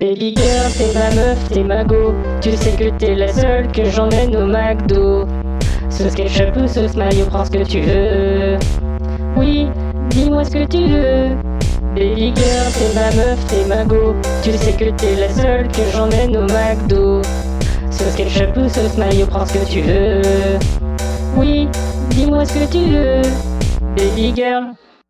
Baby girl, t'es ma meuf, t'es ma go. Tu sais que t'es la seule que j'emmène au McDo. Sauce ketchup ou sauce mayo, prends ce que tu veux. Oui, dis-moi ce que tu veux. Baby girl, t'es ma meuf, t'es ma go. Tu sais que t'es la seule que j'emmène au McDo. Sauce ketchup ou sauce mayo, prends ce que tu veux. Oui, dis-moi ce que tu veux. Baby girl.